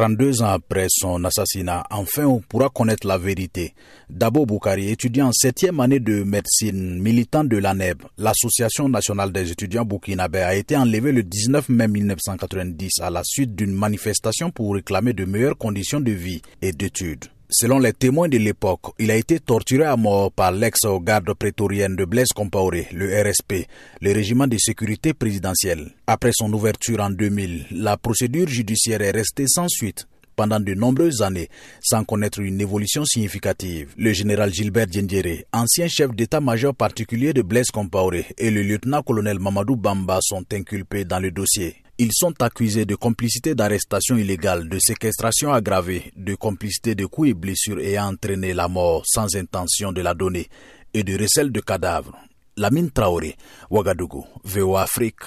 32 ans après son assassinat, enfin on pourra connaître la vérité. Dabo Boukari, étudiant en septième année de médecine, militant de l'ANEB, l'Association nationale des étudiants burkinabés, a été enlevé le 19 mai 1990 à la suite d'une manifestation pour réclamer de meilleures conditions de vie et d'études. Selon les témoins de l'époque, il a été torturé à mort par l'ex-garde prétorienne de Blaise Compaoré, le RSP, le régiment de sécurité présidentielle. Après son ouverture en 2000, la procédure judiciaire est restée sans suite pendant de nombreuses années sans connaître une évolution significative. Le général Gilbert Djendiere, ancien chef d'état-major particulier de Blaise Compaoré, et le lieutenant-colonel Mamadou Bamba sont inculpés dans le dossier. Ils sont accusés de complicité d'arrestation illégale, de séquestration aggravée, de complicité de coups et blessures ayant entraîné la mort sans intention de la donner et de recel de cadavres. Lamine Traoré, Ouagadougou, VOA Afrique.